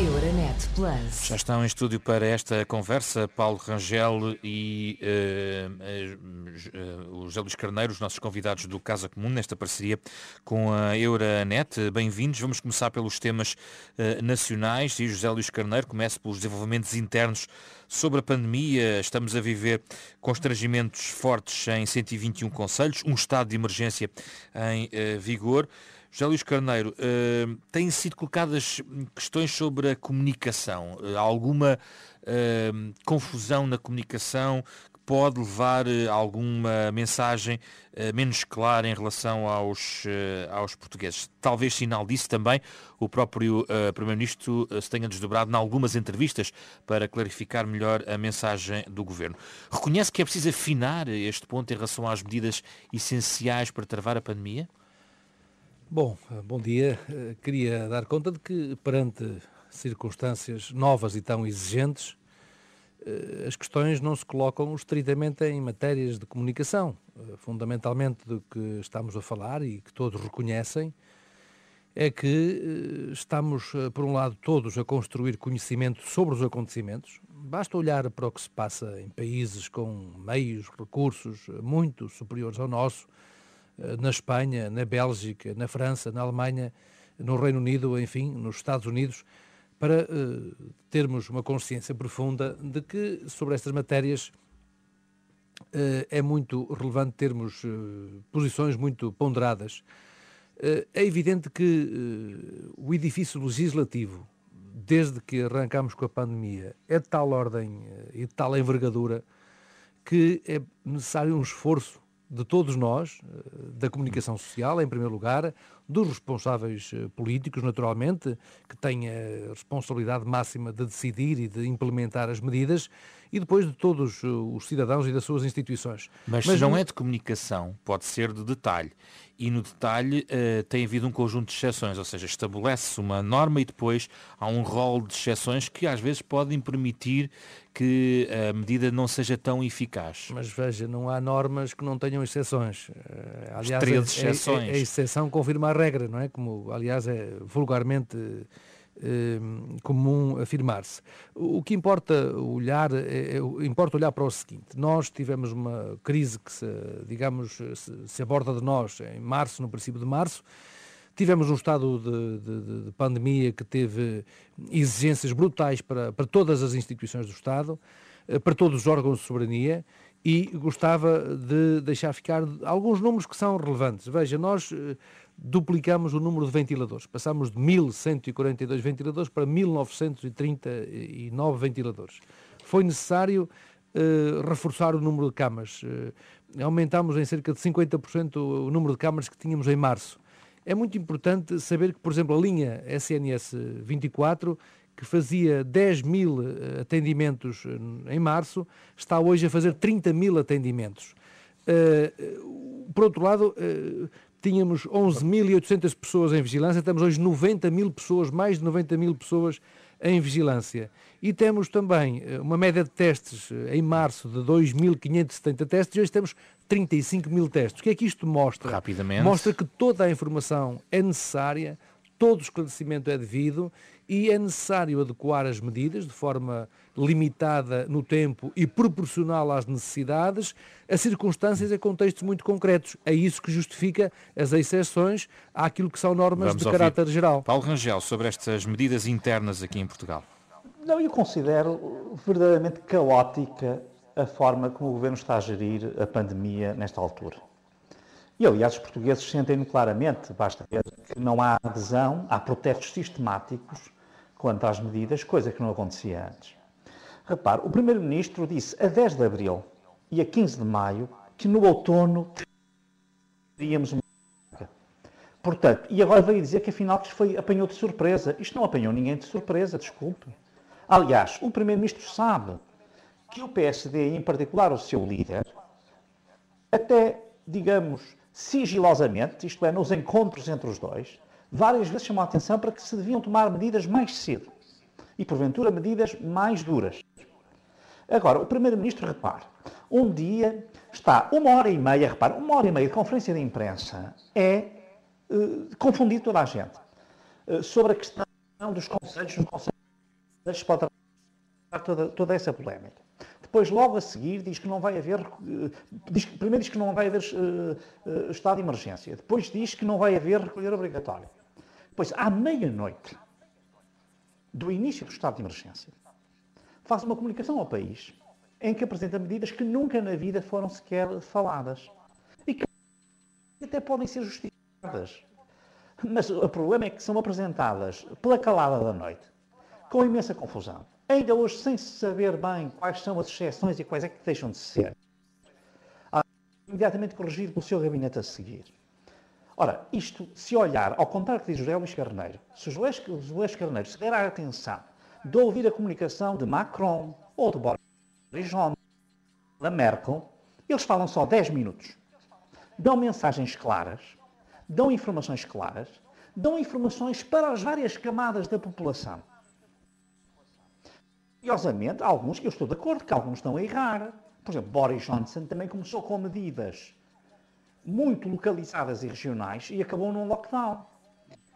Euronet Plus. Já estão em estúdio para esta conversa Paulo Rangel e uh, uh, uh, José Luís Carneiro, os nossos convidados do Casa Comum, nesta parceria com a Euronet. Bem-vindos. Vamos começar pelos temas nacionais e José Luís Carneiro começa pelos desenvolvimentos internos sobre a pandemia. Estamos a viver constrangimentos fortes em 121 conselhos, um estado de emergência em vigor. José Luís Carneiro, uh, têm sido colocadas questões sobre a comunicação. Uh, alguma uh, confusão na comunicação que pode levar alguma mensagem menos clara em relação aos, aos portugueses? Talvez sinal disso também o próprio Primeiro-Ministro se tenha desdobrado em algumas entrevistas para clarificar melhor a mensagem do Governo. Reconhece que é preciso afinar este ponto em relação às medidas essenciais para travar a pandemia? Bom, bom dia. Eh, queria dar conta de que, perante circunstâncias novas e tão exigentes, eh, as questões não se colocam estritamente em matérias de comunicação. Eh, fundamentalmente do que estamos a falar e que todos reconhecem é que estamos, por um lado, todos a construir conhecimento sobre os acontecimentos. Basta olhar para o que se passa em países com meios, recursos muito superiores ao nosso, eh, na Espanha, na Bélgica, na França, na Alemanha, no Reino Unido, enfim, nos Estados Unidos, para uh, termos uma consciência profunda de que sobre estas matérias uh, é muito relevante termos uh, posições muito ponderadas. é evidente que o edifício legislativo, desde que arrancamos com a pandemia, é de tal ordem e de tal envergadura que é necessário um esforço de todos nós, eh, da comunicação social, em primeiro lugar, dos responsáveis eh, políticos, naturalmente, que têm a responsabilidade máxima de decidir e de implementar as medidas, e depois de todos eh, os cidadãos e das suas instituições. Mas, Mas se não é de comunicação, pode ser de detalhe e no detalhe uh, tem havido um conjunto de exceções, ou seja, estabelece-se uma norma e depois há um rol de exceções que às vezes podem permitir que a medida não seja tão eficaz. Mas veja, não há normas que não tenham exceções. Aliás, 13 exceções. A, a, a, exceção confirma a regra, não é? Como, aliás, é vulgarmente eh, comum afirmar-se. O que importa olhar, é, é, importa olhar para o seguinte, nós tivemos uma crise que, se, digamos, se, se aborda de nós em março, no princípio de março, Tivemos um estado de, de, de, pandemia que teve exigências brutais para, para todas as instituições do Estado, eh, para todos os órgãos de soberania, e gostava de deixar ficar alguns números que são relevantes. Veja, nós eh, duplicamos o número de ventiladores. Passamos de 1.142 ventiladores para 1.939 ventiladores. Foi necessário uh, reforçar o número de camas. Uh, aumentámos em cerca de 50% o número de camas que tínhamos em março. É muito importante saber que, por exemplo, a linha SNS 24, que fazia 10 mil eh, atendimentos em março, está hoje a fazer 30 mil atendimentos. Por outro lado, tínhamos 11.800 pessoas em vigilância, temos hoje 90 mil pessoas, mais de 90 mil pessoas em vigilância. E temos também eh, uma média de testes eh, em março de 2.570 testes e hoje temos 35 mil testes. O que é que isto mostra? Rapidamente. Mostra que toda a informação é necessária, todo o esclarecimento é devido e é necessário adequar as medidas de forma limitada no tempo e proporcional às necessidades, a circunstâncias e contextos muito concretos. É isso que justifica as exceções àquilo que são normas Vamos de caráter geral. Paulo Rangel, sobre estas medidas internas aqui em Portugal. Não, eu considero verdadeiramente caótica a forma como o Governo está a gerir a pandemia nesta altura. E, aliás, os portugueses sentem-no claramente. Basta ver que não há adesão, há protestos sistemáticos quanto às medidas, coisa que não acontecia antes. Repare, o Primeiro-Ministro disse a 10 de abril e a 15 de maio que no outono teríamos uma Portanto, e agora veio dizer que afinal isto foi, apanhou de surpresa. Isto não apanhou ninguém de surpresa, desculpe. Aliás, o Primeiro-Ministro sabe que o PSD, em particular o seu líder, até, digamos, sigilosamente, isto é, nos encontros entre os dois, várias vezes chamou a atenção para que se deviam tomar medidas mais cedo e, porventura, medidas mais duras. Agora, o Primeiro-Ministro, repare, um dia está uma hora e meia, repare, uma hora e meia de conferência de imprensa é uh, confundir toda a gente uh, sobre a questão dos conselhos, dos conselhos pode toda, toda essa polémica. Depois, logo a seguir, diz que não vai haver. Eh, diz, primeiro diz que não vai haver uh, uh, estado de emergência. Depois diz que não vai haver recolher obrigatório. Depois, à meia-noite do início do estado de emergência, faz uma comunicação ao país em que apresenta medidas que nunca na vida foram sequer faladas e que até podem ser justificadas. Mas o problema é que são apresentadas pela calada da noite, com imensa confusão ainda hoje sem saber bem quais são as exceções e quais é que deixam de ser, imediatamente corrigido pelo seu gabinete a seguir. Ora, isto, se olhar, ao contrário que diz José Luís Carneiro, se José Luís Carneiro se der a atenção de ouvir a comunicação de Macron ou de Boris Johnson, da Merkel, eles falam só 10 minutos. Dão mensagens claras, dão informações claras, dão informações para as várias camadas da população. Curiosamente, alguns, eu estou de acordo que alguns estão a errar. Por exemplo, Boris Johnson também começou com medidas muito localizadas e regionais e acabou num lockdown.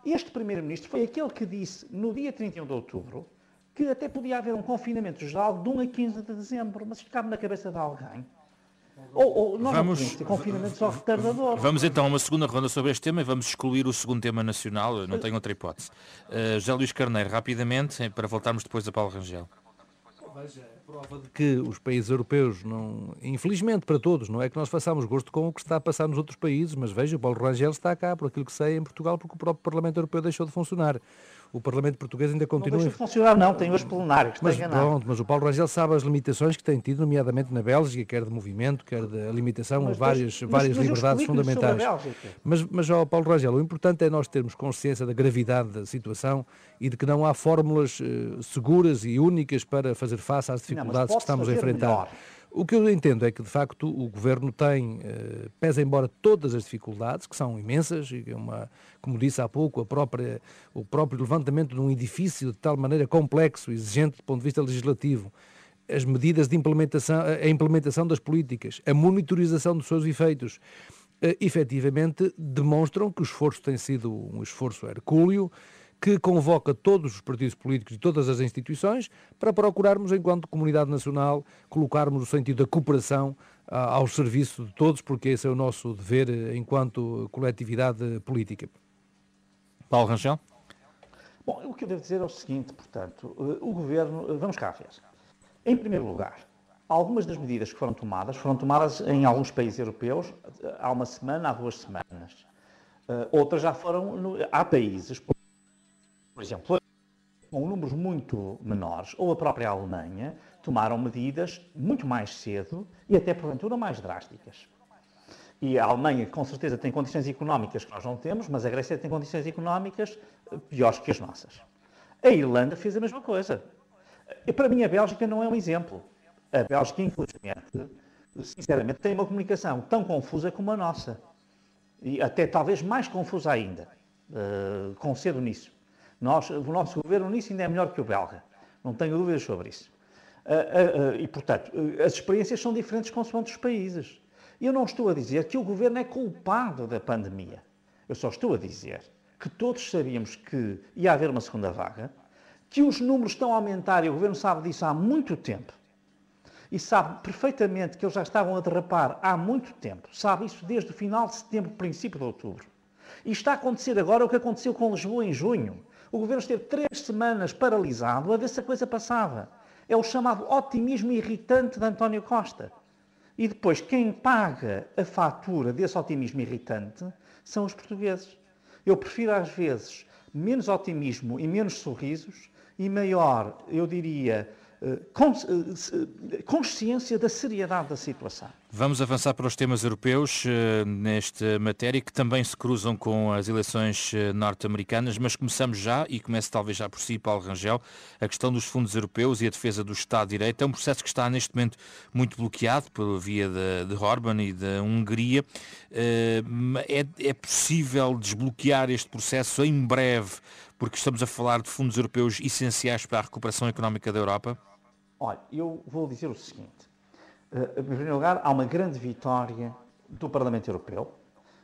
Este primeiro-ministro foi aquele que disse, no dia 31 de outubro, que até podia haver um confinamento geral de 1 a 15 de dezembro, mas isto cabe na cabeça de alguém. Ou, ou nós vamos, não ter confinamento só retardador. Vamos então a uma segunda ronda sobre este tema e vamos excluir o segundo tema nacional, não tenho outra hipótese. Uh, José Luís Carneiro, rapidamente, para voltarmos depois a Paulo Rangel veja, é prova de que os países europeus, não, infelizmente para todos, não é que nós façamos gosto com o que está a passar nos outros países, mas veja, o Paulo Rangel está cá, por aquilo que sei, em Portugal, porque o próprio Parlamento Europeu deixou de funcionar o Parlamento Português ainda continua... Não deixa de funcionar, não, tem os plenários, mas, pronto, mas o Paulo Rangel sabe as limitações que tem tido, nomeadamente na Bélgica, quer de movimento, quer de limitação a várias, mas, várias mas liberdades fundamentais. Mas, mas, ó, Paulo Rangel, o importante é nós termos consciência da gravidade da situação e de que não há fórmulas uh, seguras e únicas para fazer face às dificuldades não, que estamos a enfrentar. Melhor. O que eu entendo é que, de facto, o Governo tem, eh, pesa embora todas as dificuldades, que são imensas, e é uma, como disse há pouco, própria, o próprio levantamento de um edifício de tal maneira complexo, exigente do ponto de vista legislativo, as medidas de implementação, a implementação das políticas, a monitorização dos seus efeitos, eh, efetivamente demonstram que o esforço tem sido um esforço hercúleo, que convoca todos os partidos políticos e todas as instituições para procurarmos, enquanto comunidade nacional, colocarmos o sentido da cooperação ah, ao serviço de todos, porque esse é o nosso dever eh, enquanto coletividade política. Paulo Rangel? Bom, o que eu devo dizer é o seguinte, portanto, eh, o Governo, eh, vamos cá ver. Em primeiro lugar, algumas das medidas que foram tomadas foram tomadas em alguns países europeus há uma semana, há duas semanas. outras já foram, no, há países, por exemplo, com números muito menores, ou a própria Alemanha, tomaram medidas muito mais cedo e até porventura mais drásticas. E a Alemanha, com certeza, tem condições económicas que nós não temos, mas a Grécia tem condições económicas eh, piores que as nossas. A Irlanda fez a mesma coisa. E para mim, a Bélgica não é um exemplo. A Bélgica, infelizmente, sinceramente, tem uma comunicação tão confusa como a nossa. E até talvez mais confusa ainda. Uh, concedo nisso. Nós, o nosso governo nisso ainda é melhor que o belga. Não tenho dúvidas sobre isso. Uh, uh, uh, e, portanto, as experiências são diferentes consoante os países. Eu não estou a dizer que o governo é culpado da pandemia. Eu só estou a dizer que todos sabíamos que ia haver uma segunda vaga, que os números estão a aumentar e o governo sabe disso há muito tempo. E sabe perfeitamente que eles já estavam a derrapar há muito tempo. Sabe isso desde o final de setembro, princípio de outubro. E está a acontecer agora o que aconteceu com Lisboa em junho. O governo esteve três semanas paralisado a ver se a coisa passava. É o chamado otimismo irritante de António Costa. E depois, quem paga a fatura desse otimismo irritante são os portugueses. Eu prefiro, às vezes, menos otimismo e menos sorrisos e maior, eu diria, eh, eh, consciência da seriedade da situação. Vamos avançar para os temas europeus uh, nesta matéria, que também se cruzam com as eleições uh, norte-americanas, mas começamos já, e começo talvez já por si, Paulo Rangel, a questão dos fundos europeus e a defesa do Estado de Direito. É um processo que está neste momento muito bloqueado pela via de, de Orban e da Hungria. Uh, é, é possível desbloquear este processo em breve, porque estamos a falar de fundos europeus essenciais para a recuperação económica da Europa? Olha, eu vou dizer o seguinte. Uh, em primeiro lugar, há uma grande vitória do Parlamento Europeu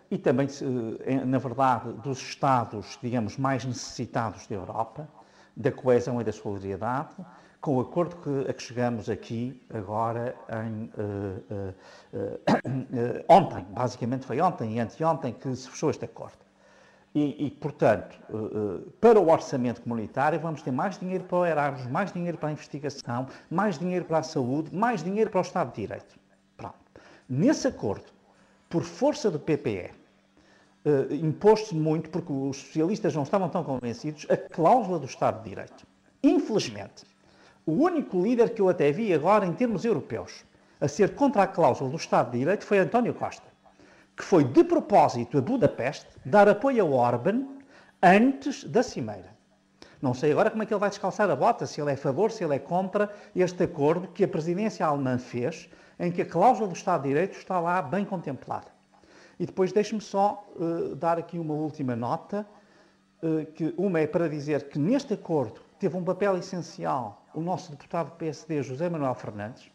e também, uh, na verdade, dos Estados, digamos, mais necessitados da Europa, da coesão e da solidariedade, com o acordo que, a que chegamos aqui agora em, uh, uh, uh, ontem, basicamente foi ontem e anteontem que se fechou este acordo. E, e portanto, para o orçamento comunitário vamos ter mais dinheiro para o Erasmus, mais dinheiro para a investigação, mais dinheiro para a saúde, mais dinheiro para o Estado de Direito. Pronto. Nesse acordo, por força do PPE, uh, imposto muito, porque os socialistas não estavam tão convencidos, a cláusula do Estado de Direito. Infelizmente, o único líder que eu até vi agora, em termos europeus, a ser contra a cláusula do Estado de Direito foi António Costa, que foi de propósito a Budapeste dar apoio ao Orban antes da Cimeira. Não sei agora como é que ele vai descalçar a bota, se ele é a favor, se ele é contra este acordo que a presidência alemã fez, em que a cláusula do Estado de Direito está lá bem contemplada. E depois deixe-me só uh, dar aqui uma última nota, uh, que uma é para dizer que neste acordo teve um papel essencial o nosso deputado PSD, José Manuel Fernandes,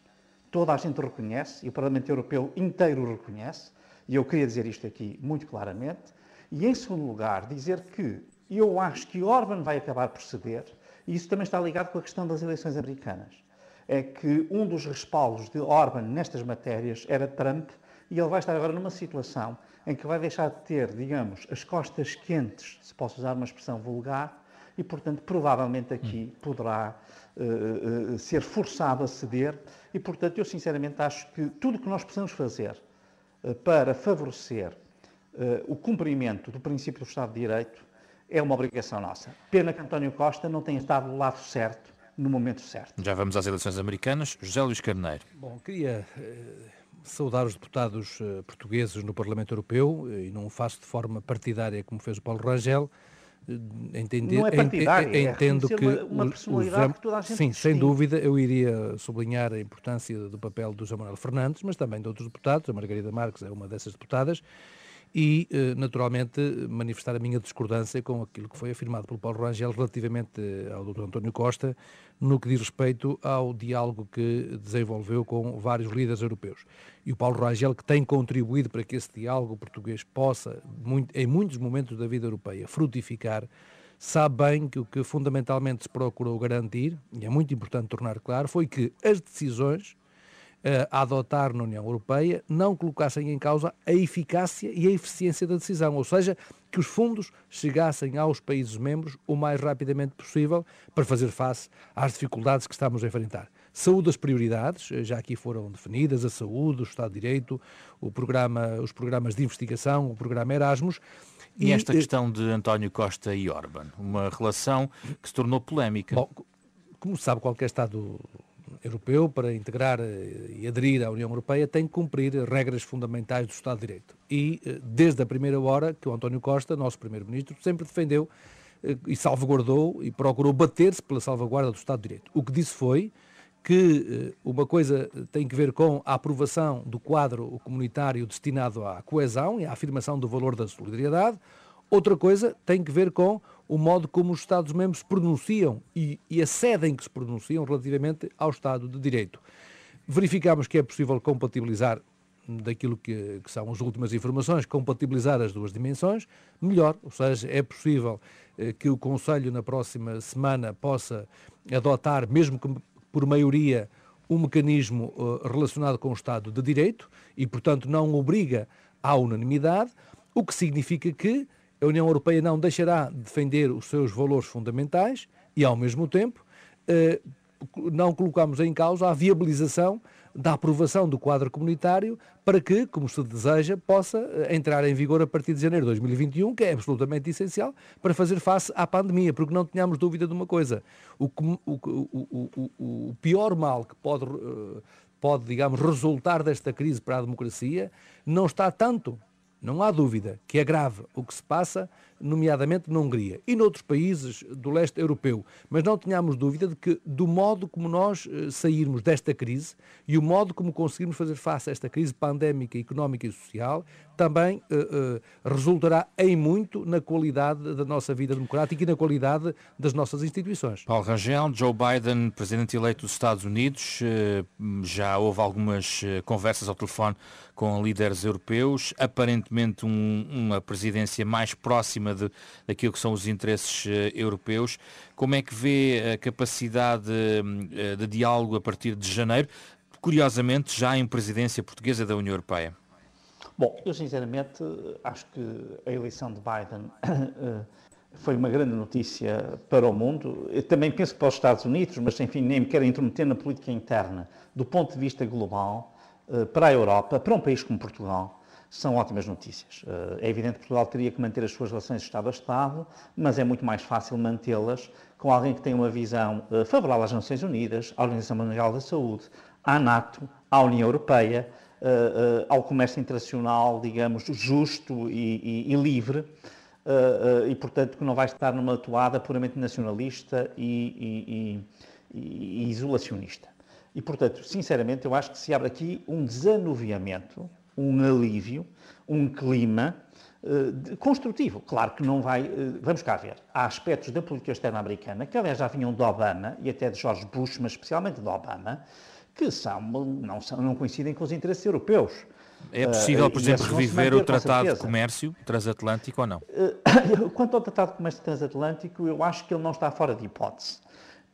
toda a gente reconhece, e o Parlamento Europeu inteiro reconhece, e eu queria dizer isto aqui muito claramente, e em segundo lugar, dizer que eu acho que Orban vai acabar por ceder, e isso também está ligado com a questão das eleições americanas. É que um dos respaldos de Orban nestas matérias era Trump, e ele vai estar agora numa situação em que vai deixar de ter, digamos, as costas quentes, se posso usar uma expressão vulgar, e, portanto, provavelmente aqui hum. poderá uh, uh, ser forçado a ceder. E, portanto, eu sinceramente acho que tudo o que nós precisamos fazer para favorecer o cumprimento do princípio do Estado de Direito é uma obrigação nossa. Pena que António Costa não tenha estado do lado certo no momento certo. Já vamos às eleições americanas. José Luís Carneiro. Bom, queria saudar os deputados uh, portugueses no Parlamento Europeu, eh, e não o faço de forma partidária como fez o Paulo Rangel, eh, entender, não é é entendo que uma, personalidade que toda a gente Sim, sem dúvida, eu iria sublinhar a importância do papel do José Manuel Fernandes, mas também de outros deputados, a Margarida Marques é uma dessas deputadas, e, eh, naturalmente, manifestar a minha discordância com aquilo que foi afirmado pelo Paulo Rangel relativamente eh, ao Dr. António Costa, no que diz respeito ao diálogo que desenvolveu com vários líderes europeus. E o Paulo Rangel, que tem contribuído para que esse diálogo português possa, em muitos momentos da vida europeia, frutificar, sabe bem que o que fundamentalmente se procurou garantir, e é muito importante tornar claro, foi que as decisões a adotar na União Europeia não colocassem em causa a eficácia e a eficiência da decisão, ou seja, que os fundos chegassem aos países membros o mais rapidamente possível para fazer face às dificuldades que estamos a enfrentar. Saúde as prioridades, já aqui foram definidas, a saúde, o Estado de Direito, o programa, os programas de investigação, o programa Erasmus, e, e esta questão de António Costa e Orban, uma relação que se tornou polémica. Bom, como sabe, qualquer Estado europeu, para integrar eh, e aderir à União Europeia, tem que cumprir regras fundamentais do Estado de Direito. E eh, desde a primeira hora que o António Costa, nosso Primeiro-Ministro, sempre defendeu eh, e salvaguardou e procurou bater-se pela salvaguarda do Estado de Direito. O que disse foi que uma coisa tem que ver com a aprovação do quadro comunitário destinado à coesão e à afirmação do valor da solidariedade, outra coisa tem que ver com o modo como os Estados-membros se pronunciam e, e que se pronunciam relativamente ao Estado de Direito. Verificamos que é possível compatibilizar daquilo que, que, são as últimas informações, compatibilizar as duas dimensões, melhor, ou seja, é possível eh, que o Conselho na próxima semana possa adotar, mesmo que por maioria, um mecanismo uh, relacionado com o Estado de Direito e, portanto, não obriga à unanimidade, o que significa que a União Europeia não deixará de defender os seus valores fundamentais e, ao mesmo tempo, eh, não colocamos em causa a viabilização da aprovação do quadro comunitário para que, como se deseja, possa eh, entrar em vigor a partir de janeiro de 2021, que é absolutamente essencial para fazer face à pandemia, porque não tenhamos dúvida de uma coisa, o, o, o, o pior mal que pode, eh, pode, digamos, resultar desta crise para a democracia não está tanto não há dúvida que é grave o que se passa, nomeadamente na Hungria e noutros países do leste europeu, mas não tenhamos dúvida de que, do modo como nós eh, sairmos desta crise e o modo como conseguirmos fazer face a esta crise pandémica, económica e social, também uh, uh, resultará em muito na qualidade da nossa vida democrática e na qualidade das nossas instituições. Paulo Rangel, Joe Biden, presidente eleito dos Estados Unidos, já houve algumas conversas ao telefone com líderes europeus, aparentemente um, uma presidência mais próxima acima de, daquilo que são os interesses europeus. Como é que vê a capacidade de diálogo a partir de janeiro? Curiosamente, já em presidência portuguesa da União Europeia. Bom, eu sinceramente acho que a eleição de Biden foi uma grande notícia para o mundo. Eu também penso para os Estados Unidos, mas enfim, nem me quero intrometer na política interna. Do ponto de vista global, eh, para a Europa, para um país como Portugal, são ótimas notícias. Eh, é evidente que Portugal teria que manter as suas relações Estado a Estado, mas é muito mais fácil mantê-las com alguém que tem uma visão eh, favorável às Nações Unidas, à Organização Mundial da Saúde, à NATO, à União Europeia, ao comércio internacional, digamos, justo e, e, e livre e, portanto, que não vai estar numa toada puramente nacionalista e, e, isolacionista. E, portanto, sinceramente, eu acho que se abre aqui um desanuviamento, um alívio, um clima uh, construtivo. Claro que não vai. vamos cá ver. Há aspectos da política externa americana, que aliás já vinham de Obama e até de George Bush, mas especialmente de Obama, que são, não, são, não coincidem com os interesses europeus. É possível, por exemplo, reviver o Tratado de Comércio Transatlântico ou não? Quanto ao Tratado de Comércio Transatlântico, eu acho que ele não está fora de hipótese.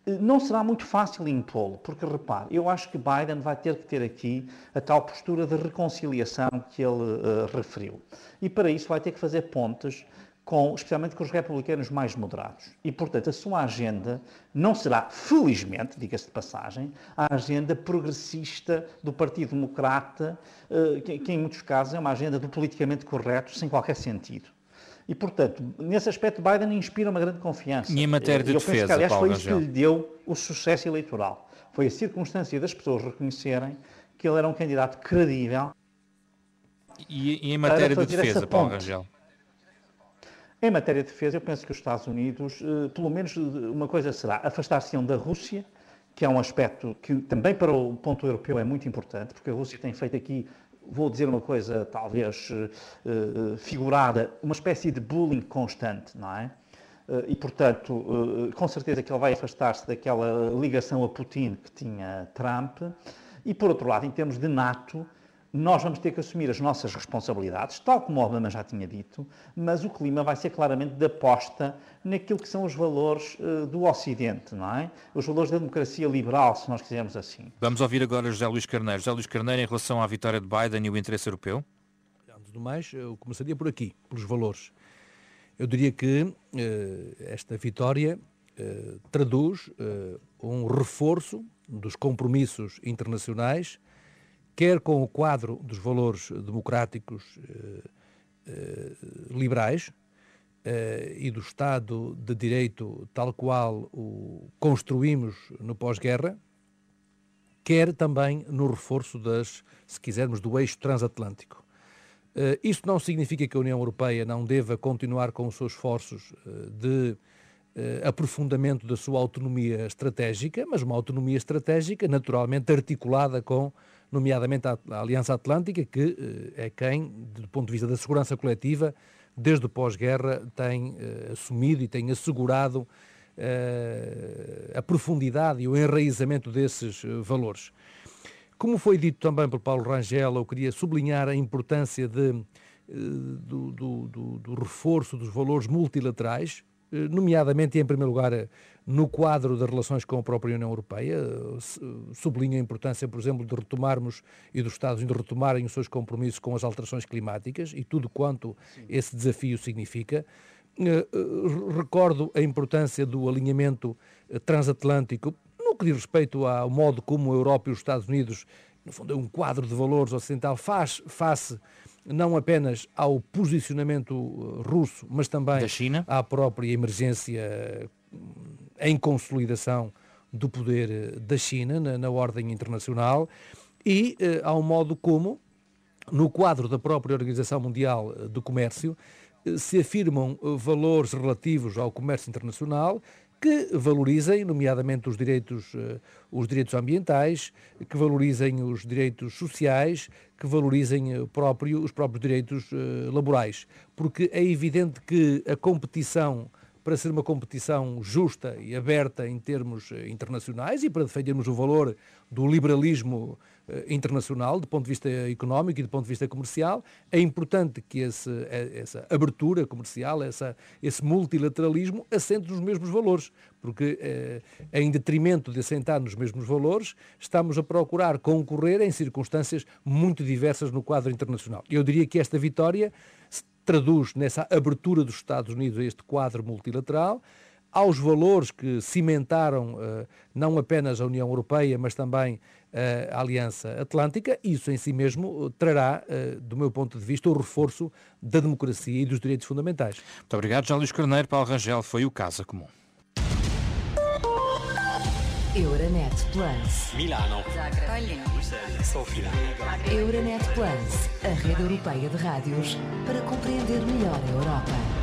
Não será muito fácil impô-lo, porque repare, eu acho que Biden vai ter que ter aqui a tal postura de reconciliação que ele uh, referiu. E para isso vai ter que fazer pontes com, especialmente com os republicanos mais moderados. E, portanto, a sua agenda não será, felizmente, diga-se de passagem, a agenda progressista do Partido Democrata, eh, que, em muitos casos é uma agenda do politicamente correto, sem qualquer sentido. E, portanto, nesse aspecto, Biden inspira uma grande confiança. E em matéria de Eu defesa, penso que, aliás, Paulo foi isso que lhe deu o sucesso eleitoral. Foi a circunstância das pessoas reconhecerem que ele era um candidato credível. E, e em matéria de defesa, Paulo Rangel? Em matéria de defesa, eu penso que os Estados Unidos, eh, pelo menos uma coisa será, afastar-se-ão da Rússia, que é um aspecto que também para o ponto europeu é muito importante, porque a Rússia tem feito aqui, vou dizer uma coisa talvez eh, figurada, uma espécie de bullying constante, não é? E, portanto, com certeza que ele vai afastar-se daquela ligação a Putin que tinha Trump. E, por outro lado, em termos de NATO, nós vamos ter que assumir as nossas responsabilidades, tal como o Obama já tinha dito, mas o clima vai ser claramente de aposta naquilo que são os valores uh, do Ocidente, não é? Os valores da democracia liberal, se nós quisermos assim. Vamos ouvir agora José Luís Carneiro. José Luís Carneiro, em relação à vitória de Biden e o interesse europeu? Antes do mais, eu começaria por aqui, pelos valores. Eu diria que uh, esta vitória uh, traduz um reforço dos compromissos internacionais quer com o quadro dos valores democráticos eh, eh, liberais eh, e do Estado de Direito tal qual o construímos no pós-guerra, quer também no reforço das, se quisermos, do eixo transatlântico. Uh, isto não significa que a União Europeia não deva continuar com os seus esforços uh, de uh, aprofundamento da sua autonomia estratégica, mas uma autonomia estratégica naturalmente articulada com nomeadamente a, Aliança Atlântica, que eh, é quem, do ponto de vista da segurança coletiva, desde o pós-guerra tem eh, assumido e tem assegurado eh, a profundidade e o enraizamento desses valores. Como foi dito também por Paulo Rangel, eu queria sublinhar a importância de, do, do, do, do reforço dos valores multilaterais, nomeadamente e em primeiro lugar no quadro das relações com a própria União Europeia. Sublinho a importância, por exemplo, de retomarmos e dos Estados de retomarem os seus compromissos com as alterações climáticas e tudo quanto Sim. esse desafio significa. Eh, eh, recordo a importância do alinhamento eh, transatlântico no que diz respeito ao modo como a Europa e os Estados Unidos, no fundo, é um quadro de valores ocidental, faz face não apenas ao posicionamento russo, mas também à própria emergência em consolidação do poder eh, da China na, na ordem internacional. E eh, ao modo como, no quadro da própria Organização Mundial eh, do Comércio, eh, se afirmam valores relativos ao comércio internacional que valorizem, nomeadamente, os direitos, os direitos ambientais, que valorizem os direitos sociais, que valorizem próprio, os próprios direitos laborais. Porque é evidente que a competição para ser uma competição justa e aberta em termos eh, internacionais e para defendermos o valor do liberalismo eh, internacional, do ponto de vista económico e do ponto de vista comercial. É importante que esse, eh, essa abertura comercial, essa, esse multilateralismo assente nos mesmos valores, porque eh, em detrimento de assentar nos mesmos valores, estamos a procurar concorrer em circunstâncias muito diversas no quadro internacional. Eu diria que esta vitória se traduz nessa abertura dos Estados Unidos a este quadro multilateral, aos valores que cimentaram não apenas a União Europeia, mas também a Aliança Atlântica, isso em si mesmo trará, uh, do meu ponto de vista, o reforço da democracia e dos direitos fundamentais. Muito obrigado, João Luís Carneiro. Paulo Rangel foi o Casa Comum. Euronet Plus. Milano. Sofia. Euronet Plus, a rede europeia de rádios para compreender melhor a Europa.